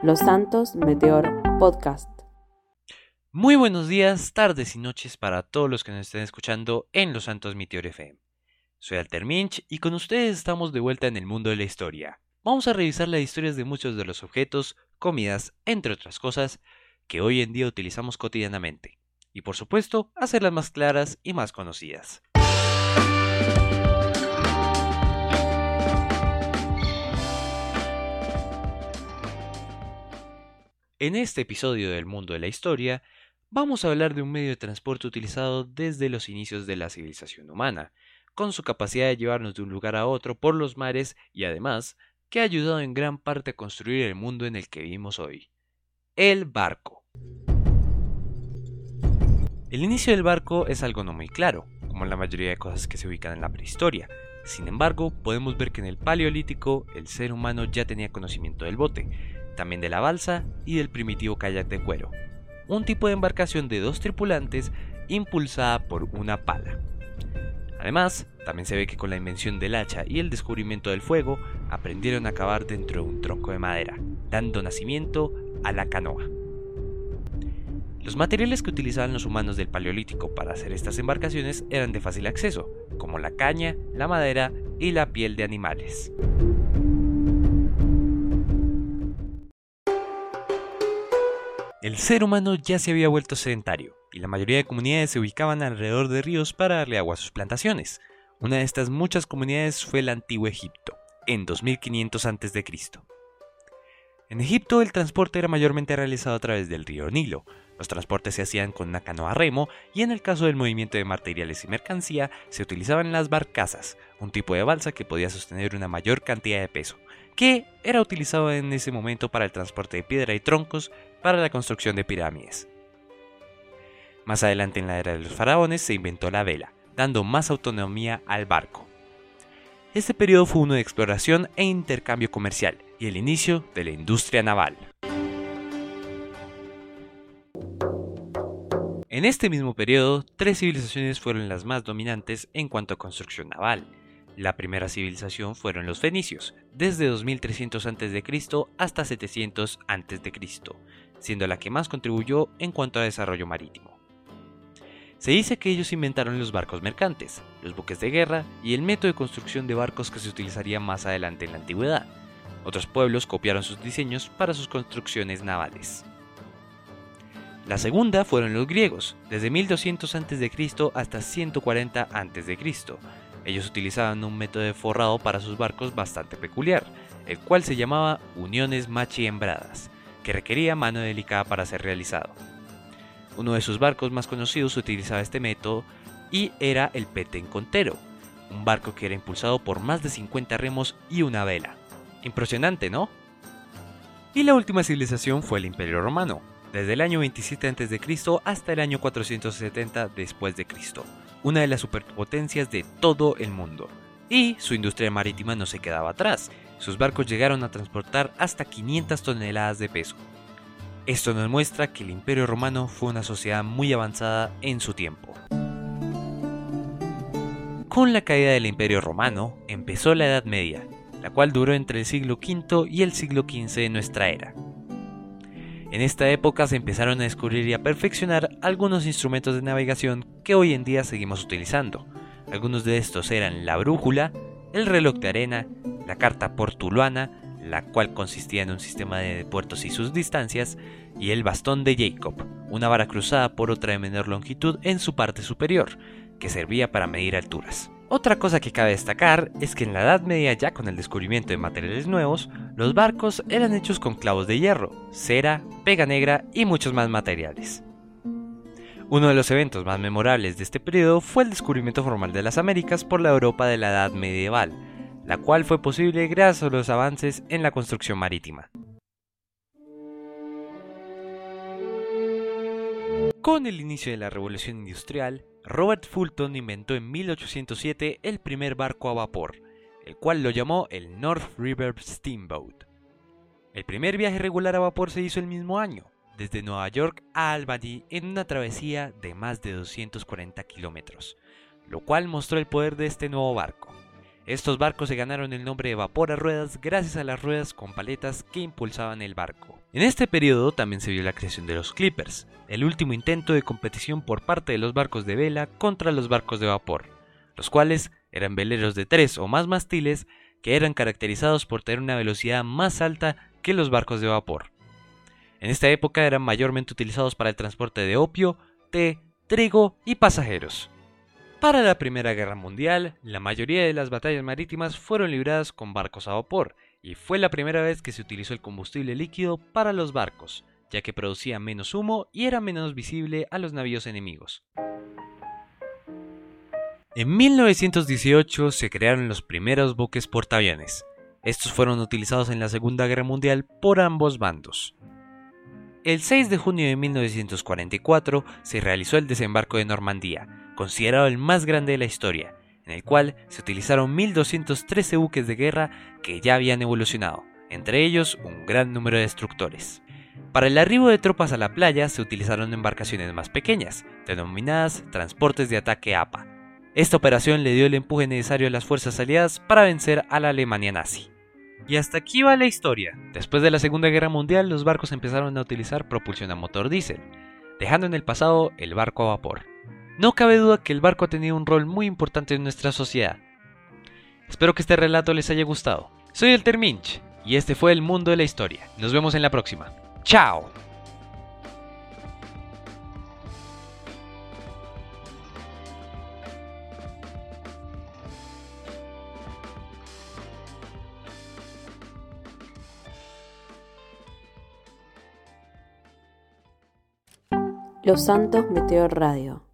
Los Santos Meteor Podcast. Muy buenos días, tardes y noches para todos los que nos estén escuchando en Los Santos Meteor FM. Soy Alter Minch y con ustedes estamos de vuelta en el mundo de la historia. Vamos a revisar las historias de muchos de los objetos, comidas, entre otras cosas, que hoy en día utilizamos cotidianamente. Y por supuesto, hacerlas más claras y más conocidas. En este episodio del mundo de la historia, vamos a hablar de un medio de transporte utilizado desde los inicios de la civilización humana, con su capacidad de llevarnos de un lugar a otro por los mares y además que ha ayudado en gran parte a construir el mundo en el que vivimos hoy. El barco. El inicio del barco es algo no muy claro, como la mayoría de cosas que se ubican en la prehistoria. Sin embargo, podemos ver que en el Paleolítico el ser humano ya tenía conocimiento del bote, también de la balsa y del primitivo kayak de cuero, un tipo de embarcación de dos tripulantes impulsada por una pala. Además, también se ve que con la invención del hacha y el descubrimiento del fuego, aprendieron a cavar dentro de un tronco de madera, dando nacimiento a la canoa. Los materiales que utilizaban los humanos del Paleolítico para hacer estas embarcaciones eran de fácil acceso, como la caña, la madera y la piel de animales. El ser humano ya se había vuelto sedentario, y la mayoría de comunidades se ubicaban alrededor de ríos para darle agua a sus plantaciones. Una de estas muchas comunidades fue el antiguo Egipto, en 2500 a.C. En Egipto el transporte era mayormente realizado a través del río Nilo. Los transportes se hacían con una canoa a remo y en el caso del movimiento de materiales y mercancía se utilizaban las barcazas, un tipo de balsa que podía sostener una mayor cantidad de peso, que era utilizado en ese momento para el transporte de piedra y troncos para la construcción de pirámides. Más adelante en la era de los faraones se inventó la vela, dando más autonomía al barco. Este periodo fue uno de exploración e intercambio comercial y el inicio de la industria naval. En este mismo periodo, tres civilizaciones fueron las más dominantes en cuanto a construcción naval. La primera civilización fueron los fenicios, desde 2300 a.C. hasta 700 a.C., siendo la que más contribuyó en cuanto a desarrollo marítimo. Se dice que ellos inventaron los barcos mercantes, los buques de guerra y el método de construcción de barcos que se utilizaría más adelante en la antigüedad. Otros pueblos copiaron sus diseños para sus construcciones navales. La segunda fueron los griegos, desde 1200 a.C. hasta 140 a.C. Ellos utilizaban un método de forrado para sus barcos bastante peculiar, el cual se llamaba uniones machi-hembradas, que requería mano delicada para ser realizado. Uno de sus barcos más conocidos utilizaba este método y era el Petencontero, un barco que era impulsado por más de 50 remos y una vela. Impresionante, ¿no? Y la última civilización fue el Imperio Romano, desde el año 27 a.C. hasta el año 470 después de Cristo, una de las superpotencias de todo el mundo. Y su industria marítima no se quedaba atrás, sus barcos llegaron a transportar hasta 500 toneladas de peso. Esto nos muestra que el Imperio Romano fue una sociedad muy avanzada en su tiempo. Con la caída del Imperio Romano empezó la Edad Media, la cual duró entre el siglo V y el siglo XV de nuestra era. En esta época se empezaron a descubrir y a perfeccionar algunos instrumentos de navegación que hoy en día seguimos utilizando. Algunos de estos eran la brújula, el reloj de arena, la carta portuluana, la cual consistía en un sistema de puertos y sus distancias, y el bastón de Jacob, una vara cruzada por otra de menor longitud en su parte superior, que servía para medir alturas. Otra cosa que cabe destacar es que en la Edad Media ya con el descubrimiento de materiales nuevos, los barcos eran hechos con clavos de hierro, cera, pega negra y muchos más materiales. Uno de los eventos más memorables de este periodo fue el descubrimiento formal de las Américas por la Europa de la Edad Medieval, la cual fue posible gracias a los avances en la construcción marítima. Con el inicio de la revolución industrial, Robert Fulton inventó en 1807 el primer barco a vapor, el cual lo llamó el North River Steamboat. El primer viaje regular a vapor se hizo el mismo año, desde Nueva York a Albany en una travesía de más de 240 kilómetros, lo cual mostró el poder de este nuevo barco. Estos barcos se ganaron el nombre de vapor a ruedas gracias a las ruedas con paletas que impulsaban el barco. En este periodo también se vio la creación de los Clippers, el último intento de competición por parte de los barcos de vela contra los barcos de vapor, los cuales eran veleros de tres o más mastiles que eran caracterizados por tener una velocidad más alta que los barcos de vapor. En esta época eran mayormente utilizados para el transporte de opio, té, trigo y pasajeros. Para la Primera Guerra Mundial, la mayoría de las batallas marítimas fueron libradas con barcos a vapor, y fue la primera vez que se utilizó el combustible líquido para los barcos, ya que producía menos humo y era menos visible a los navíos enemigos. En 1918 se crearon los primeros buques portaaviones. Estos fueron utilizados en la Segunda Guerra Mundial por ambos bandos. El 6 de junio de 1944 se realizó el desembarco de Normandía, considerado el más grande de la historia, en el cual se utilizaron 1.213 buques de guerra que ya habían evolucionado, entre ellos un gran número de destructores. Para el arribo de tropas a la playa se utilizaron embarcaciones más pequeñas, denominadas transportes de ataque APA. Esta operación le dio el empuje necesario a las fuerzas aliadas para vencer a la Alemania nazi. Y hasta aquí va la historia. Después de la Segunda Guerra Mundial, los barcos empezaron a utilizar propulsión a motor diésel, dejando en el pasado el barco a vapor. No cabe duda que el barco ha tenido un rol muy importante en nuestra sociedad. Espero que este relato les haya gustado. Soy el Terminch y este fue el mundo de la historia. Nos vemos en la próxima. ¡Chao! Los Santos Meteor Radio